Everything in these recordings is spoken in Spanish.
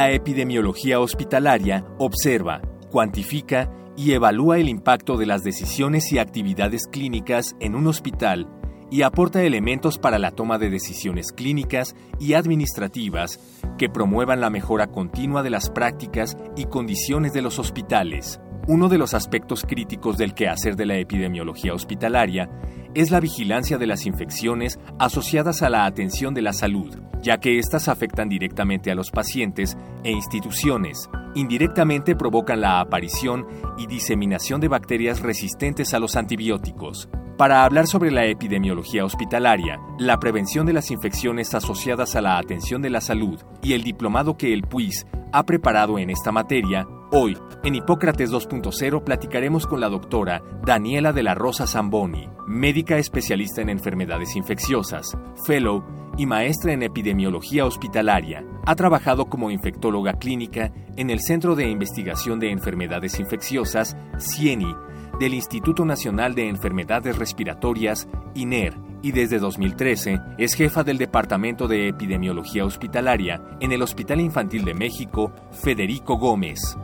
La epidemiología hospitalaria observa, cuantifica y evalúa el impacto de las decisiones y actividades clínicas en un hospital y aporta elementos para la toma de decisiones clínicas y administrativas que promuevan la mejora continua de las prácticas y condiciones de los hospitales. Uno de los aspectos críticos del quehacer de la epidemiología hospitalaria es la vigilancia de las infecciones asociadas a la atención de la salud, ya que éstas afectan directamente a los pacientes e instituciones. Indirectamente provocan la aparición y diseminación de bacterias resistentes a los antibióticos. Para hablar sobre la epidemiología hospitalaria, la prevención de las infecciones asociadas a la atención de la salud y el diplomado que el PUIS ha preparado en esta materia, hoy, en Hipócrates 2.0 platicaremos con la doctora Daniela de la Rosa Zamboni, médica especialista en enfermedades infecciosas, fellow y maestra en epidemiología hospitalaria. Ha trabajado como infectóloga clínica en el Centro de Investigación de Enfermedades Infecciosas, CIENI, del Instituto Nacional de Enfermedades Respiratorias, INER, y desde 2013 es jefa del Departamento de Epidemiología Hospitalaria en el Hospital Infantil de México, Federico Gómez.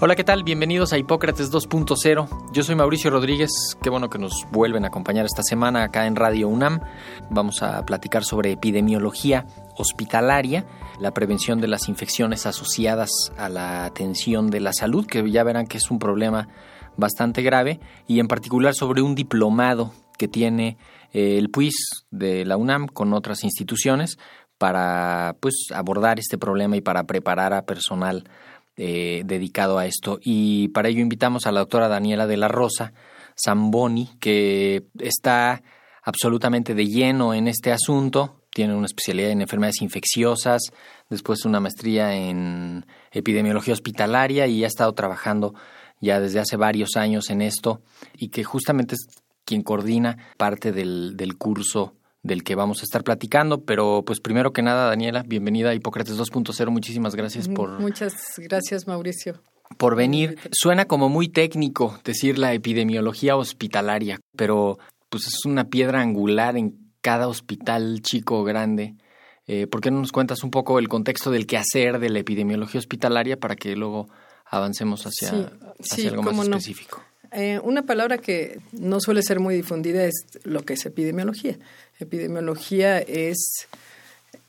Hola, ¿qué tal? Bienvenidos a Hipócrates 2.0. Yo soy Mauricio Rodríguez. Qué bueno que nos vuelven a acompañar esta semana acá en Radio UNAM. Vamos a platicar sobre epidemiología hospitalaria, la prevención de las infecciones asociadas a la atención de la salud, que ya verán que es un problema bastante grave, y en particular sobre un diplomado que tiene eh, el PUIS de la UNAM con otras instituciones para pues abordar este problema y para preparar a personal eh, dedicado a esto. Y para ello invitamos a la doctora Daniela de la Rosa Zamboni, que está absolutamente de lleno en este asunto. Tiene una especialidad en enfermedades infecciosas, después una maestría en epidemiología hospitalaria y ha estado trabajando ya desde hace varios años en esto y que justamente es quien coordina parte del, del curso del que vamos a estar platicando, pero pues primero que nada, Daniela, bienvenida a Hipócrates 2.0, muchísimas gracias por... Muchas gracias, Mauricio. Por venir. Suena como muy técnico decir la epidemiología hospitalaria, pero pues es una piedra angular en cada hospital chico o grande. Eh, ¿Por qué no nos cuentas un poco el contexto del quehacer de la epidemiología hospitalaria para que luego avancemos hacia, algo más específico? Eh, una palabra que no suele ser muy difundida es lo que es epidemiología. Epidemiología es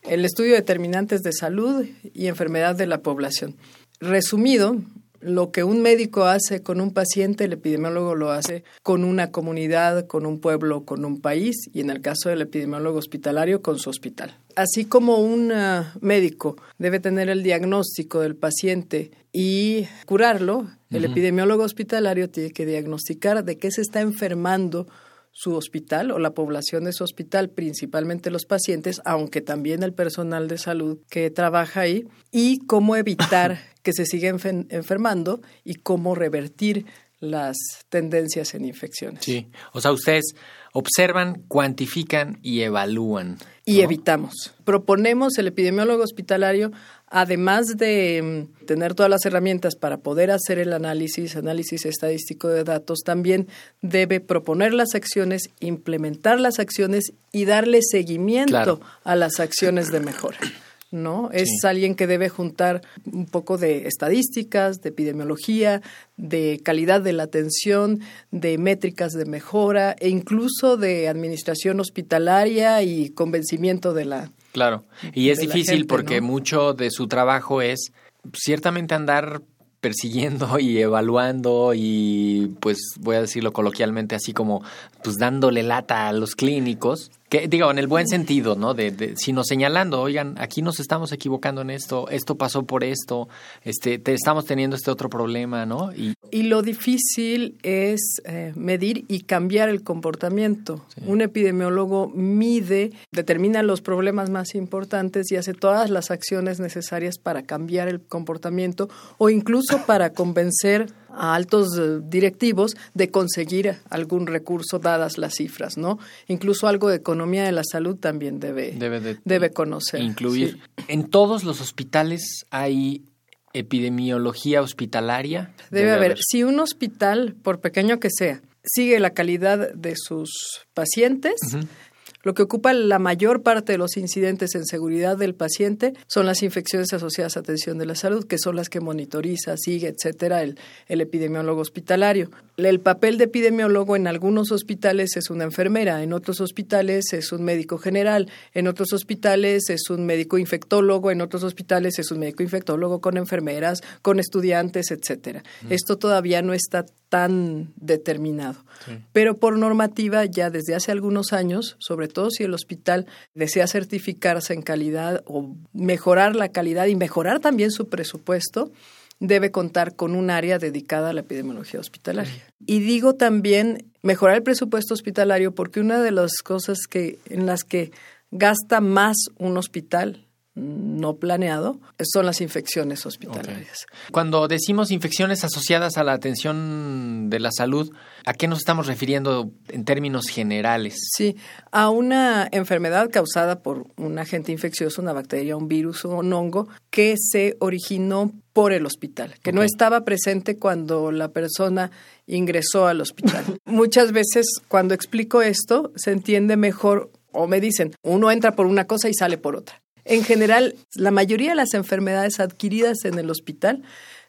el estudio de determinantes de salud y enfermedad de la población. Resumido, lo que un médico hace con un paciente, el epidemiólogo lo hace con una comunidad, con un pueblo, con un país y en el caso del epidemiólogo hospitalario, con su hospital. Así como un ah, médico debe tener el diagnóstico del paciente y curarlo, el epidemiólogo hospitalario tiene que diagnosticar de qué se está enfermando su hospital o la población de su hospital, principalmente los pacientes, aunque también el personal de salud que trabaja ahí, y cómo evitar que se siga enfermando y cómo revertir las tendencias en infecciones. Sí, o sea, ustedes observan, cuantifican y evalúan. Y evitamos. Proponemos el epidemiólogo hospitalario además de mm, tener todas las herramientas para poder hacer el análisis, análisis estadístico de datos, también debe proponer las acciones, implementar las acciones y darle seguimiento a las acciones de mejora. ¿no? Es alguien que debe juntar un poco de estadísticas, de epidemiología, de calidad de la atención, de métricas de mejora e incluso de administración hospitalaria y convencimiento de la Claro, y es difícil porque mucho de su trabajo es ciertamente andar persiguiendo y evaluando y pues voy a decirlo coloquialmente así como pues dándole lata a los clínicos que digo en el buen sentido no de, de, sino señalando oigan aquí nos estamos equivocando en esto esto pasó por esto este te, estamos teniendo este otro problema no y, y lo difícil es eh, medir y cambiar el comportamiento. Sí. un epidemiólogo mide determina los problemas más importantes y hace todas las acciones necesarias para cambiar el comportamiento o incluso para convencer a altos eh, directivos de conseguir algún recurso dadas las cifras, ¿no? Incluso algo de economía de la salud también debe, debe, de, debe conocer. Incluir. Sí. En todos los hospitales hay epidemiología hospitalaria. Debe, debe haber. haber. Si un hospital, por pequeño que sea, sigue la calidad de sus pacientes, uh -huh. Lo que ocupa la mayor parte de los incidentes en seguridad del paciente son las infecciones asociadas a atención de la salud, que son las que monitoriza, sigue, etcétera, el, el epidemiólogo hospitalario. El papel de epidemiólogo en algunos hospitales es una enfermera, en otros hospitales es un médico general, en otros hospitales es un médico infectólogo, en otros hospitales es un médico infectólogo con enfermeras, con estudiantes, etcétera. Mm. Esto todavía no está tan determinado. Sí. Pero por normativa, ya desde hace algunos años, sobre todo si el hospital desea certificarse en calidad o mejorar la calidad y mejorar también su presupuesto, debe contar con un área dedicada a la epidemiología hospitalaria. Sí. Y digo también mejorar el presupuesto hospitalario porque una de las cosas que en las que gasta más un hospital no planeado son las infecciones hospitalarias. Okay. Cuando decimos infecciones asociadas a la atención de la salud, ¿a qué nos estamos refiriendo en términos generales? Sí, a una enfermedad causada por un agente infeccioso, una bacteria, un virus o un hongo que se originó por el hospital, que okay. no estaba presente cuando la persona ingresó al hospital. Muchas veces cuando explico esto se entiende mejor o me dicen, uno entra por una cosa y sale por otra. En general, la mayoría de las enfermedades adquiridas en el hospital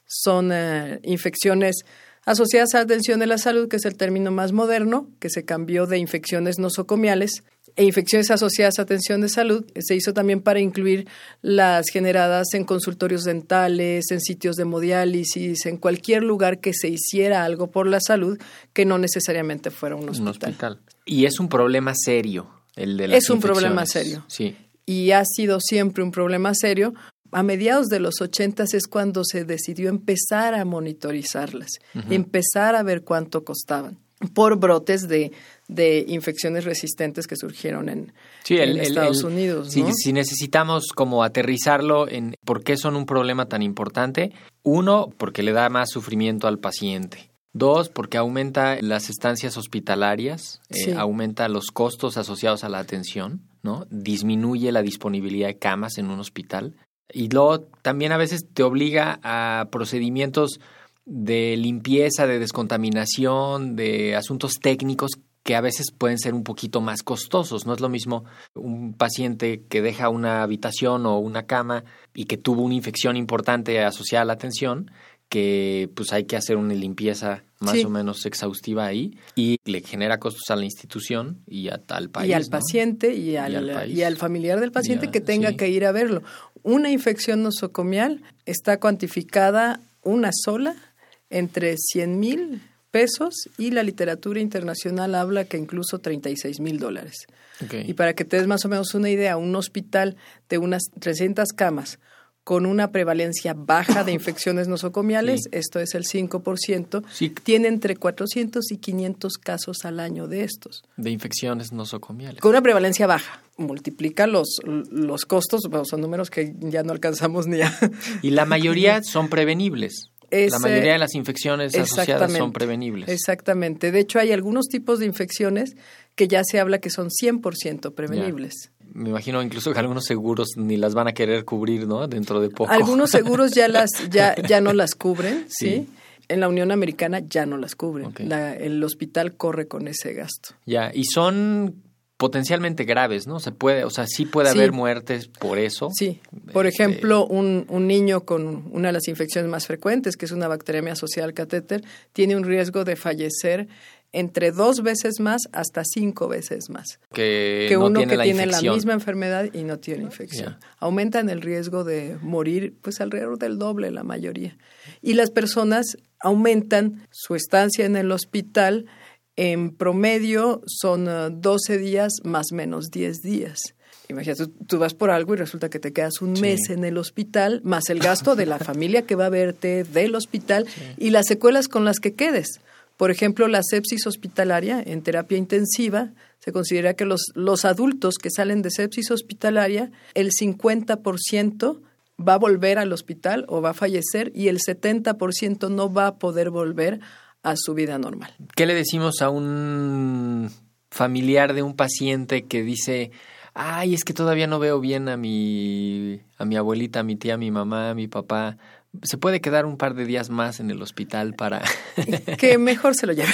son eh, infecciones asociadas a la atención de la salud, que es el término más moderno, que se cambió de infecciones nosocomiales, e infecciones asociadas a atención de salud se hizo también para incluir las generadas en consultorios dentales, en sitios de hemodiálisis, en cualquier lugar que se hiciera algo por la salud que no necesariamente fuera un hospital. Un hospital. Y es un problema serio el de las Es un problema serio. Sí y ha sido siempre un problema serio. A mediados de los ochentas es cuando se decidió empezar a monitorizarlas, uh -huh. empezar a ver cuánto costaban por brotes de, de infecciones resistentes que surgieron en, sí, el, en Estados el, Unidos. ¿no? Si, si, necesitamos como aterrizarlo en por qué son un problema tan importante, uno, porque le da más sufrimiento al paciente. Dos, porque aumenta las estancias hospitalarias, sí. eh, aumenta los costos asociados a la atención. ¿No? Disminuye la disponibilidad de camas en un hospital. Y luego también a veces te obliga a procedimientos de limpieza, de descontaminación, de asuntos técnicos que a veces pueden ser un poquito más costosos. No es lo mismo un paciente que deja una habitación o una cama y que tuvo una infección importante asociada a la atención que pues hay que hacer una limpieza más sí. o menos exhaustiva ahí y le genera costos a la institución y a, al país. Y al ¿no? paciente y al, y al, y al, familiar del paciente a, que tenga sí. que ir a verlo. Una infección nosocomial está cuantificada una sola entre 100 mil pesos y la literatura internacional habla que incluso 36 mil dólares. Okay. Y para que te des más o menos una idea, un hospital de unas 300 camas con una prevalencia baja de infecciones nosocomiales, sí. esto es el 5%, sí. tiene entre 400 y 500 casos al año de estos. De infecciones nosocomiales. Con una prevalencia baja. Multiplica los, los costos, bueno, son números que ya no alcanzamos ni a... Y la mayoría son prevenibles. Es, la mayoría de las infecciones asociadas son prevenibles. Exactamente. De hecho, hay algunos tipos de infecciones que ya se habla que son 100% prevenibles. Ya me imagino incluso que algunos seguros ni las van a querer cubrir, ¿no? Dentro de poco. Algunos seguros ya las ya ya no las cubren, ¿sí? ¿sí? En la Unión Americana ya no las cubren. Okay. La, el hospital corre con ese gasto. Ya, y son potencialmente graves, ¿no? Se puede, o sea, sí puede sí. haber muertes por eso. Sí. Por este... ejemplo, un, un, niño con una de las infecciones más frecuentes, que es una bacteriemia asociada al catéter, tiene un riesgo de fallecer entre dos veces más hasta cinco veces más que, que no uno tiene que la tiene infección. la misma enfermedad y no tiene infección. Aumentan el riesgo de morir pues alrededor del doble la mayoría. Y las personas aumentan su estancia en el hospital en promedio son eh, 12 días más menos 10 días. Imagínate, tú, tú vas por algo y resulta que te quedas un Sí. mes en el hospital, más el gasto de la familia que va a verte del hospital y las secuelas con las que quedes. Por ejemplo, la sepsis hospitalaria en terapia intensiva, se considera que los, los adultos que salen de sepsis hospitalaria, el 50% va a volver al hospital o va a fallecer y el 70% no va a poder volver a su vida normal. ¿Qué le decimos a un familiar de un paciente que dice, ay, es que todavía no veo bien a mi, a mi abuelita, a mi tía, a mi mamá, a mi papá? ¿Se puede quedar un par de días más en el hospital para... que mejor se lo lleve.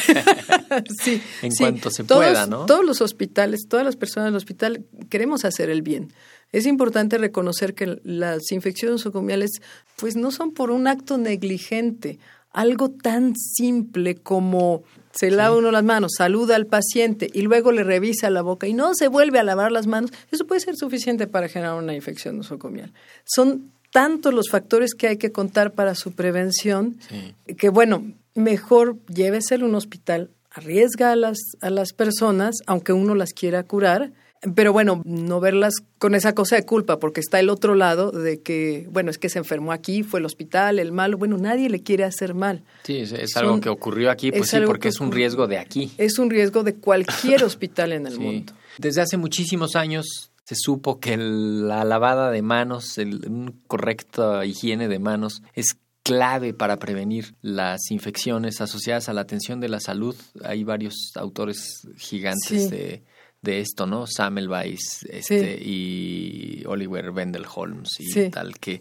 sí, En sí. cuanto se Todos- pueda, ¿no? Todos los hospitales, todas las personas del hospital queremos hacer el bien. Es importante reconocer que las infecciones nosocomiales pues no son por un acto negligente, algo tan simple como se lava uno las manos, saluda al paciente y luego le revisa la boca y no se vuelve a lavar las manos, eso puede ser suficiente para generar una infección nosocomial. Son tantos los factores que hay que contar para su prevención Sí. que bueno, mejor lléveselo a un hospital, arriesga a las, a las personas, aunque uno las quiera curar, pero bueno, no verlas con esa cosa de culpa, porque está el otro lado de que, bueno, es que se enfermó aquí, fue al hospital, el malo, bueno, nadie le quiere hacer mal. Sí, es, es Son- algo que ocurrió aquí, pues es sí, porque que es un riesgo de aquí. Es un riesgo de cualquier hospital en el Sí. mundo. Desde hace muchísimos años se supo que la lavada de manos, el, una correcta higiene de manos es clave para prevenir las infecciones asociadas a la atención de la salud. Hay varios autores gigantes Sí. de, de esto, ¿no? Semmelweis este, y Oliver Wendell Holmes y Sí. tal, que,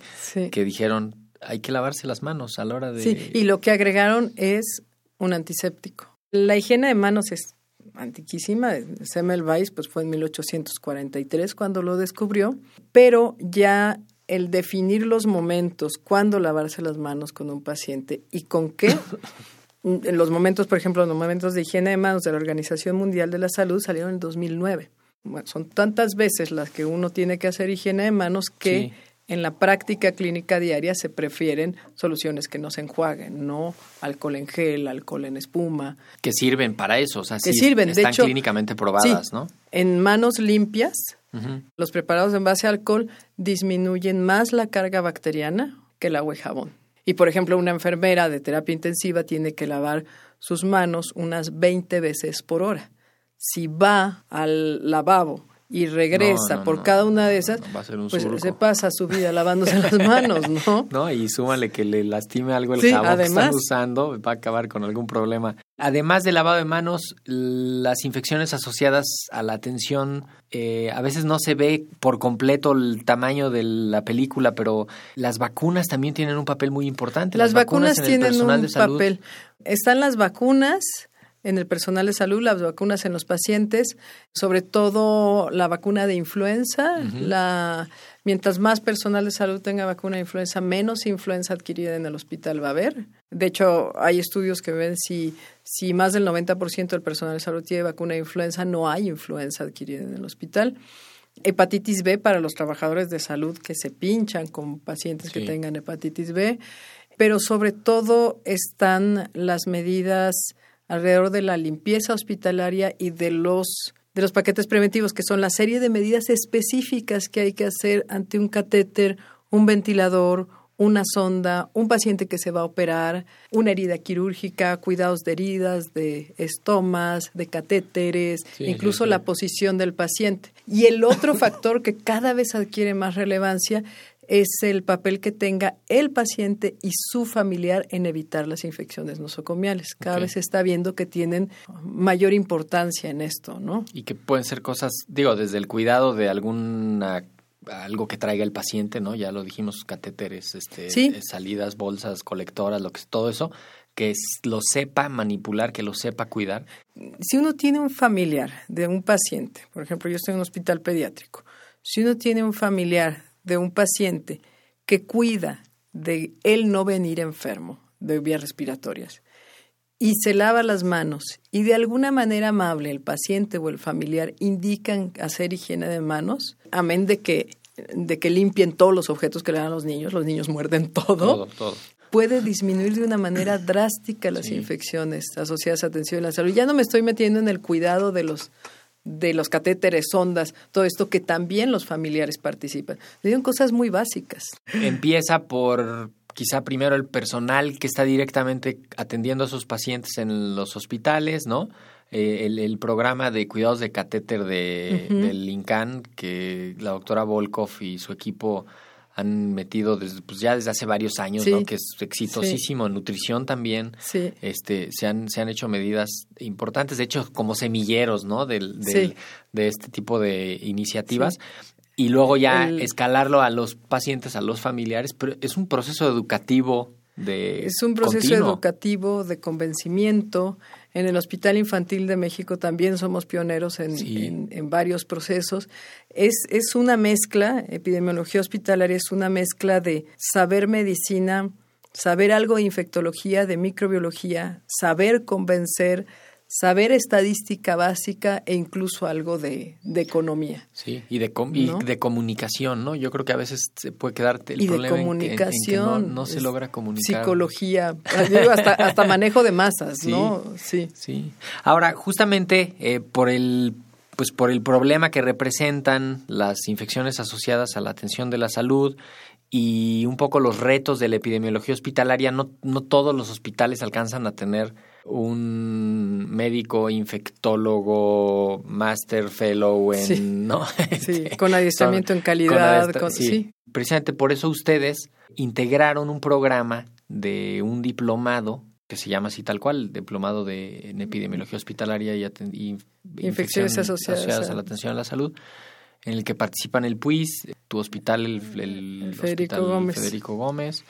que dijeron hay que lavarse las manos a la hora de... Sí, y lo que agregaron es un antiséptico. La higiene de manos es antiquísima. Semmelweis pues fue en 1843 cuando lo descubrió, pero ya el definir los momentos, cuándo lavarse las manos con un paciente y con qué, en los momentos, por ejemplo, los momentos de higiene de manos de la Organización Mundial de la Salud salieron en 2009. Bueno, son tantas veces las que uno tiene que hacer higiene de manos que Sí. En la práctica clínica diaria se prefieren soluciones que no se enjuaguen, no alcohol en gel, alcohol en espuma. que sirven para eso, o sea, Que sí, sirven, de están hecho, clínicamente probadas, Sí, ¿no? En manos limpias, los preparados en base a alcohol disminuyen más la carga bacteriana que el agua y jabón. Y por ejemplo, una enfermera de terapia intensiva tiene que lavar sus manos unas 20 veces por hora. Si va al lavabo y regresa No, no, por no. cada una de esas, No, va a ser un pues surco. se pasa su vida lavándose las manos, ¿no? No, y súmale que le lastime algo el Sí, jabón que además. están usando, va a acabar con algún problema. Además del lavado de manos, las infecciones asociadas a la atención, eh, a veces no se ve por completo el tamaño de la película, pero las vacunas también tienen un papel muy importante. Las vacunas, en el tienen personal un papel. Están las vacunas en el personal de salud, las vacunas en los pacientes, sobre todo la vacuna de influenza. la, mientras más personal de salud tenga vacuna de influenza, menos influenza adquirida en el hospital va a haber. De hecho, hay estudios que ven si, si más del 90% del personal de salud tiene vacuna de influenza, no hay influenza adquirida en el hospital. Hepatitis B para los trabajadores de salud que se pinchan con pacientes que tengan hepatitis B, pero sobre todo están las medidas alrededor de la limpieza hospitalaria y de los de los paquetes preventivos, que son la serie de medidas específicas que hay que hacer ante un catéter, un ventilador, una sonda, un paciente que se va a operar, una herida quirúrgica, cuidados de heridas, de estomas, de catéteres, Sí, incluso sí, sí. la posición del paciente. Y el otro factor que cada vez adquiere más relevancia es el papel que tenga el paciente y su familiar en evitar las infecciones nosocomiales. Cada vez se está viendo que tienen mayor importancia en esto, ¿no? Y que pueden ser cosas, digo, desde el cuidado de alguna algo que traiga el paciente, ¿no? Ya lo dijimos, catéteres, este, Sí. salidas, bolsas, colectoras, lo que todo eso, que lo sepa manipular, que lo sepa cuidar. si uno tiene un familiar de un paciente, por ejemplo, yo estoy en un hospital pediátrico, si uno tiene un familiar de un paciente que cuida de él no venir enfermo de vías respiratorias y se lava las manos y de alguna manera amable el paciente o el familiar indican hacer higiene de manos, amén de que de que limpien todos los objetos que le dan a los niños, los niños muerden todo, Todo, todo. puede disminuir de una manera drástica las infecciones asociadas a atención a la salud. Ya no me estoy metiendo en el cuidado de los de los catéteres, sondas, todo esto que también los familiares participan. Son cosas muy básicas. Empieza por quizá primero el personal que está directamente atendiendo a sus pacientes en los hospitales, ¿no? Eh, el, el programa de cuidados de catéter de, del INCAN que la doctora Volkov y su equipo han metido desde, pues ya desde hace varios años, Sí. ¿no? Que es exitosísimo. Nutrición también. Sí. Este, se han, se han hecho medidas importantes, de hecho, como semilleros, ¿no? Del, del- Sí. De este tipo de iniciativas. Y luego ya El- escalarlo a los pacientes, a los familiares, pero es un proceso educativo de Es un proceso continuo. educativo de convencimiento. En el Hospital Infantil de México también somos pioneros en, Sí. en- en varios procesos. Es, es una mezcla, epidemiología hospitalaria es una mezcla de saber medicina, saber algo de infectología, de microbiología, saber convencer, saber estadística básica e incluso algo de, de economía. Sí, y de, com- y de comunicación, ¿no? Yo creo que a veces se puede quedar el y de problema en que- en- que comunicación. no, no se logra comunicar. Psicología, digo, hasta, hasta manejo de masas, Sí. ¿no? Sí. Sí. Ahora, justamente eh, por el pues por el problema que representan las infecciones asociadas a la atención de la salud y un poco los retos de la epidemiología hospitalaria, no, no todos los hospitales alcanzan a tener un médico infectólogo, master fellow en, Sí. ¿no? Sí, Este, con adiestramiento en calidad, con- sí. Precisamente por eso ustedes integraron un programa de un diplomado que se llama así tal cual, diplomado de en epidemiología hospitalaria y, Infecciones asociadas a- a la atención a la salud, en el que participan el PUIS, tu hospital, el, el El Federico Hospital Gómez. Federico Gómez,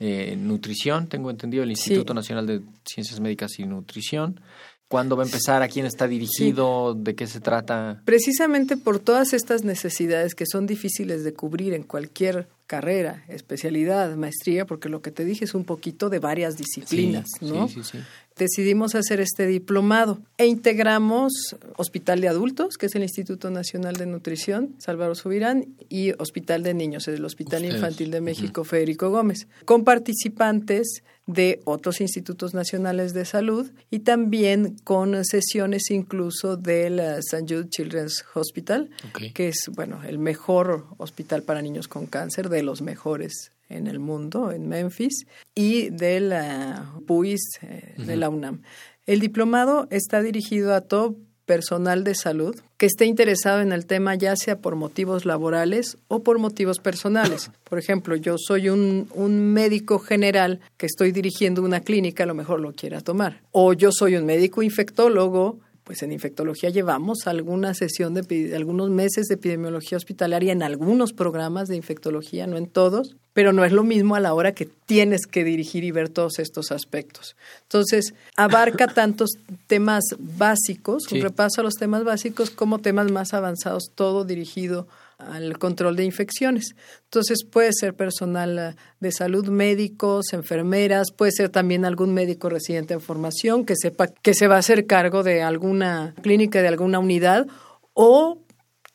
eh, nutrición, tengo entendido, el Sí. Instituto Nacional de Ciencias Médicas y Nutrición. ¿Cuándo va a empezar? ¿A quién está dirigido? ¿De qué se trata? Precisamente por todas estas necesidades que son difíciles de cubrir en cualquier carrera, especialidad, maestría, porque lo que te dije es un poquito de varias disciplinas, Sí, ¿no? Sí, sí, sí. Decidimos hacer este diplomado e integramos Hospital de Adultos, que es el Instituto Nacional de Nutrición, Salvador Subirán, y Hospital de Niños, el Hospital Ustedes. Infantil de México, Federico Gómez, con participantes de otros institutos nacionales de salud y también con sesiones incluso del eh, St. Jude Children's Hospital, que es bueno el mejor hospital para niños con cáncer, de los mejores en el mundo, en Memphis, y de la PUIS eh, de la UNAM. El diplomado está dirigido a todo personal de salud que esté interesado en el tema ya sea por motivos laborales o por motivos personales. Por ejemplo, yo soy un, un médico general que estoy dirigiendo una clínica, a lo mejor lo quiera tomar. O yo soy un médico infectólogo pues en infectología llevamos alguna sesión de algunos meses de epidemiología hospitalaria en algunos programas de infectología, no en todos, pero no es lo mismo a la hora que tienes que dirigir y ver todos estos aspectos. Entonces, abarca tantos temas básicos, Sí. un repaso a los temas básicos, como temas más avanzados, todo dirigido al control de infecciones. Entonces puede ser personal eh, de salud, médicos, enfermeras, puede ser también algún médico residente en formación que sepa que se va a hacer cargo de alguna clínica, de alguna unidad o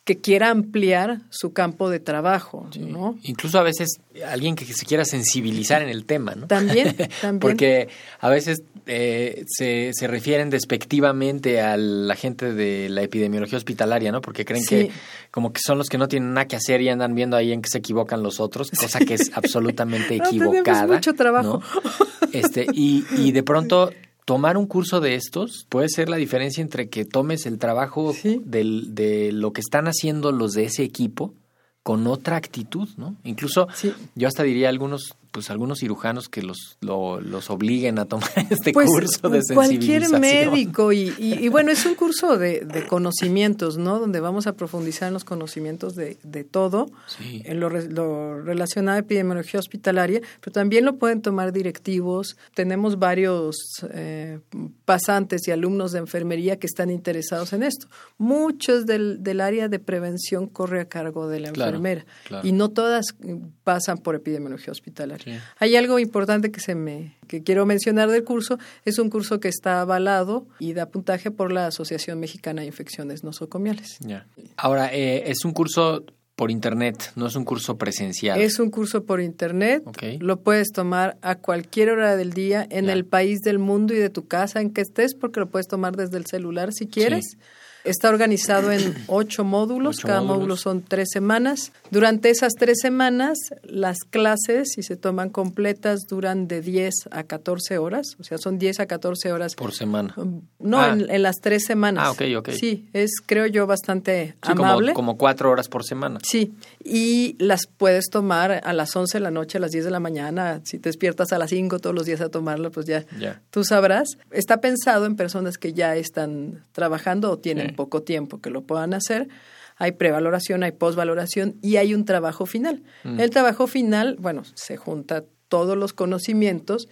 que quiera ampliar su campo de trabajo, ¿no? Incluso a veces alguien que se quiera sensibilizar en el tema, ¿no? También, también. Porque a veces eh, se, se refieren despectivamente a la gente de la epidemiología hospitalaria, ¿no? Porque creen Sí. que como que son los que no tienen nada que hacer y andan viendo ahí en que se equivocan los otros, cosa que es absolutamente No, tenemos equivocada. mucho trabajo. ¿no? Este, y, y de pronto tomar un curso de estos puede ser la diferencia entre que tomes el trabajo Sí. del- de lo que están haciendo los de ese equipo con otra actitud, ¿no? Incluso Sí. yo hasta diría algunos, pues algunos cirujanos que los, lo- los obliguen a tomar este Pues, curso de cualquier sensibilización. médico y, y- y bueno, es un curso de, de conocimientos, ¿no? Donde vamos a profundizar en los conocimientos de, de todo, Sí. en lo, lo relacionado a epidemiología hospitalaria, pero también lo pueden tomar directivos. Tenemos varios eh, pasantes y alumnos de enfermería que están interesados en esto. Muchos del, del área de prevención corre a cargo de la enfermera claro. y no todas pasan por epidemiología hospitalaria. Hay algo importante que se me que quiero mencionar del curso, es un curso que está avalado y da puntaje por la Asociación Mexicana de Infecciones Nosocomiales. Ya. Ahora, eh, es un curso por internet, no es un curso presencial. Es un curso por internet. Ok. Lo puedes tomar a cualquier hora del día, en el país del mundo y de tu casa en que estés, porque lo puedes tomar desde el celular si quieres. Está organizado en ocho módulos, Ocho cada módulos. módulo son tres semanas. Durante esas tres semanas, las clases, si se toman completas, duran de 10 a 14 horas, o sea, son 10 a 14 horas por semana. no, Ah. en, en las tres semanas. Ah, ok, ok. Sí, es, creo yo, bastante Sí, como, amable. como cuatro horas por semana. Sí, y las puedes tomar a las 11 de la noche, a las 10 de la mañana. Si te despiertas a las 5 todos los días a tomarla, pues ya Ya. tú sabrás. Está pensado en personas que ya están trabajando o tienen. Poco tiempo que lo puedan hacer. Hay prevaloración, hay posvaloración y hay un trabajo final. Mm. El trabajo final, bueno, se junta todos los conocimientos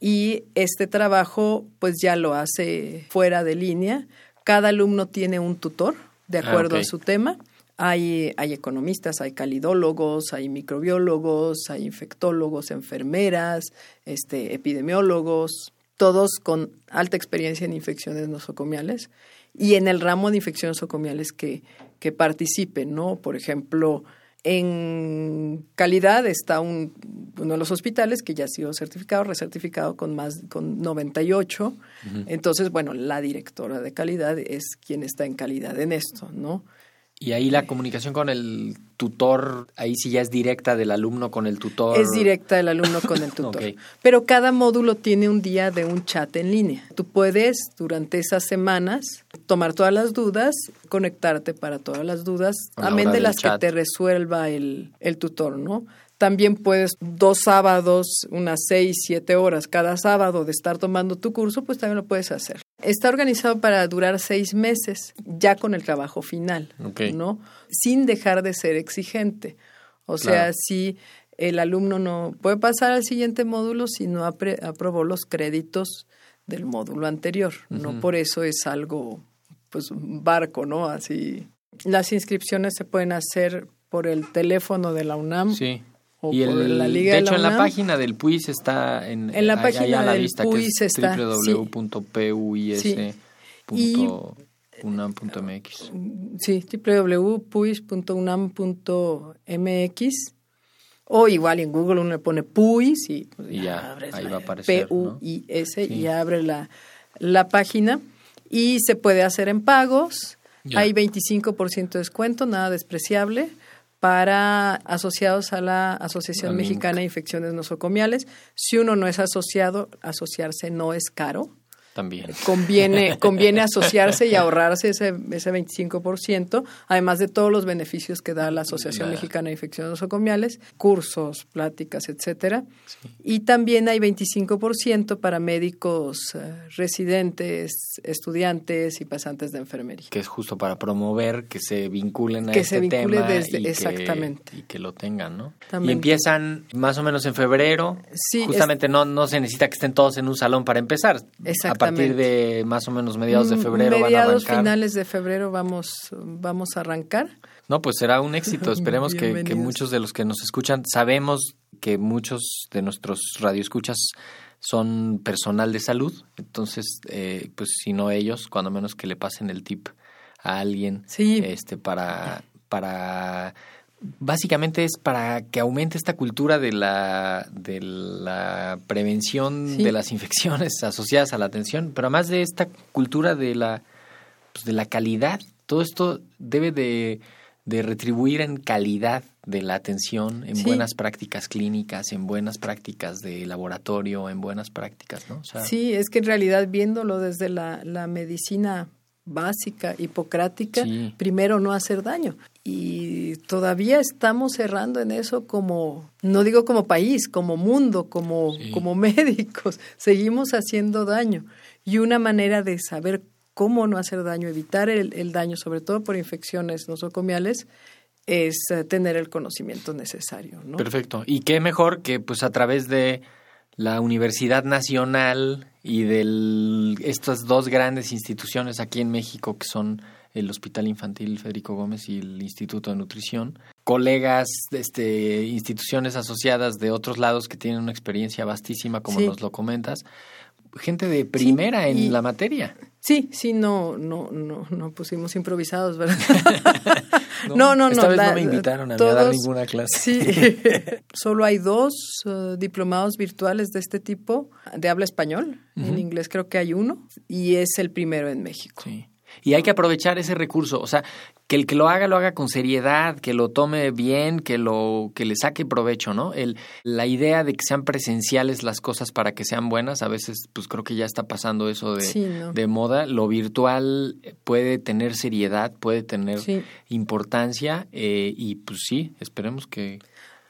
y este trabajo pues ya lo hace fuera de línea. Cada alumno tiene un tutor de Ah, acuerdo a su tema. Hay, hay economistas, hay calidólogos, hay microbiólogos, hay infectólogos, enfermeras, este, epidemiólogos, todos con alta experiencia en infecciones nosocomiales y en el ramo de infecciones nosocomiales que, que participen, ¿no? Por ejemplo, en calidad está un, uno de los hospitales que ya ha sido certificado, recertificado con más con 98. Entonces, bueno, la directora de calidad es quien está en calidad en esto, ¿no? Y ahí la comunicación con el tutor, ahí sí ya es directa del alumno con el tutor. Es directa el alumno con el tutor. Pero cada módulo tiene un día de un chat en línea. Tú puedes, durante esas semanas, tomar todas las dudas, conectarte para todas las dudas, amén de del las chat. que te resuelva el, el tutor, ¿no? También puedes dos sábados, unas seis, siete horas cada sábado de estar tomando tu curso, pues también lo puedes hacer. Está organizado para durar seis meses, ya con el trabajo final. ¿no? Sin dejar de ser exigente. O sea, si el alumno no puede pasar al siguiente módulo si no aprobó los créditos del módulo anterior. No por eso es algo, pues, un barco, ¿no? Así. Las inscripciones se pueden hacer por el teléfono de la UNAM. Sí. O y por el, la Liga de de la hecho, en la página del PUIS está en, En la página la del vista, que PUIS es está, sí. www.puis.unam.mx. Sí, www.puis.unam.mx o igual en Google uno le pone PUIS y, pues, Y ya, abres ahí la va a aparecer, ¿no? P-U-I-S Sí. y abre la, la página y se puede hacer en pagos. Ya. Hay 25% de descuento, nada despreciable para asociados a la Asociación Mexicana de Infecciones Nosocomiales. Si uno no es asociado, asociarse no es caro También. conviene, conviene asociarse y ahorrarse ese, ese 25%, además de todos los beneficios que da la Asociación Mexicana de Infecciones Nosocomiales, cursos, pláticas, etcétera. Y también hay 25% para médicos eh, residentes, estudiantes y pasantes de enfermería. Que es justo para promover que se vinculen a Que este se vincule tema desde- y que- exactamente. y que lo tengan, ¿no? También. Y empiezan más o menos en febrero. Sí, es- Justamente no, no se necesita que estén todos en un salón para empezar. Exactamente. Partir de más o menos mediados de Mm, febrero Mediados, van a arrancar. finales de febrero vamos, vamos a arrancar. No, pues será un éxito. Esperemos que, muchos de los que nos escuchan, sabemos que muchos de nuestros radioescuchas son personal de salud. Entonces, eh, pues si no ellos, cuando menos que le pasen el tip a alguien Sí. este para para básicamente es para que aumente esta cultura de la de la prevención Sí. de las infecciones asociadas a la atención, pero además de esta cultura de la pues, de la calidad, todo esto debe de, de retribuir en calidad de la atención, en Sí. buenas prácticas clínicas, en buenas prácticas de laboratorio, en buenas prácticas, ¿no? O sea, Sí, es que en realidad viéndolo desde la, la medicina básica, hipocrática, Sí. primero no hacer daño. Y todavía estamos cerrando en eso como, no digo como país, como mundo, como, Sí. como médicos, seguimos haciendo daño. Y una manera de saber cómo no hacer daño, evitar el, el daño, sobre todo por infecciones nosocomiales, es eh, tener el conocimiento necesario. ¿no? Perfecto. Y qué mejor que pues a través de la Universidad Nacional y de estas dos grandes instituciones aquí en México que son el Hospital Infantil Federico Gómez y el Instituto de Nutrición. Colegas, este, instituciones asociadas de otros lados que tienen una experiencia vastísima, como Sí. nos lo comentas. Gente de primera en y- la materia. Sí, sí, no, no, no, no pusimos improvisados, ¿verdad? no, no, no. Esta vez la- no me invitaron a, dar ninguna clase. Sí, solo hay dos eh, diplomados virtuales de este tipo de habla español. En inglés creo que hay uno y es el primero en México. Sí. Y hay que aprovechar ese recurso, o sea, que el que lo haga lo haga con seriedad, que lo tome bien, que lo que le saque provecho, ¿no? El la idea de que sean presenciales las cosas para que sean buenas, a veces pues creo que ya está pasando eso de, Sí, ¿no? de moda. Lo virtual puede tener seriedad, puede tener Sí. importancia eh, y pues sí, esperemos que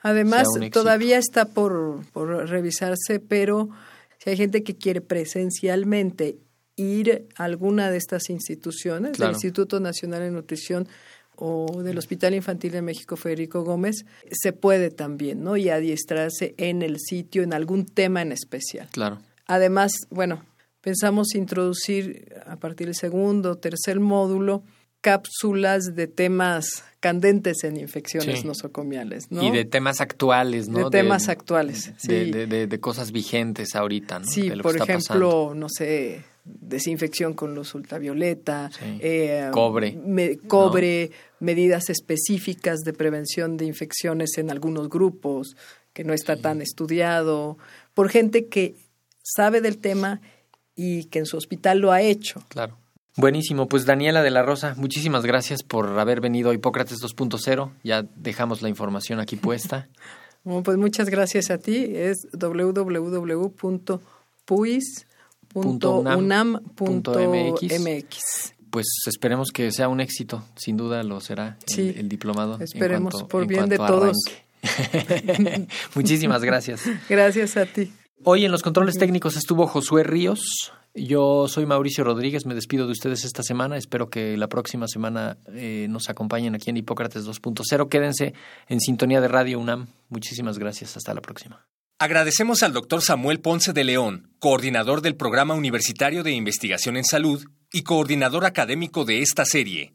Además, todavía está por, por revisarse, pero si hay gente que quiere presencialmente ir a alguna de estas instituciones, Claro. del Instituto Nacional de Nutrición o del Hospital Infantil de México Federico Gómez, se puede también, ¿no? Y adiestrarse en el sitio, en algún tema en especial. claro. Además, bueno, pensamos introducir a partir del segundo, tercer módulo, cápsulas de temas candentes en infecciones Sí. nosocomiales, ¿no? Y de temas actuales, ¿no? De temas actuales, De, sí. de, de- de cosas vigentes ahorita, ¿no? Sí, por ejemplo, pasando. no sé, desinfección con luz ultravioleta, Sí. eh, Cobre, me- cobre, medidas específicas de prevención de infecciones en algunos grupos, que no está tan estudiado, por gente que sabe del tema y que en su hospital lo ha hecho. Claro. Buenísimo, pues Daniela de la Rosa, muchísimas gracias por haber venido a Hipócrates 2.0. Ya dejamos la información aquí puesta. Bueno, pues muchas gracias a ti. Es www.puis.unam.mx. Pues esperemos que sea un éxito, sin duda lo será el, Sí, el diplomado. esperemos, cuanto- por en bien de todos. Muchísimas gracias. Gracias a ti. Hoy en los controles técnicos estuvo Josué Ríos. Yo soy Mauricio Rodríguez, me despido de ustedes esta semana. Espero que la próxima semana eh, nos acompañen aquí en Hipócrates 2.0. Quédense en sintonía de Radio UNAM. Muchísimas gracias. Hasta la próxima. Agradecemos al doctor Samuel Ponce de León, coordinador del Programa Universitario de Investigación en Salud y coordinador académico de esta serie.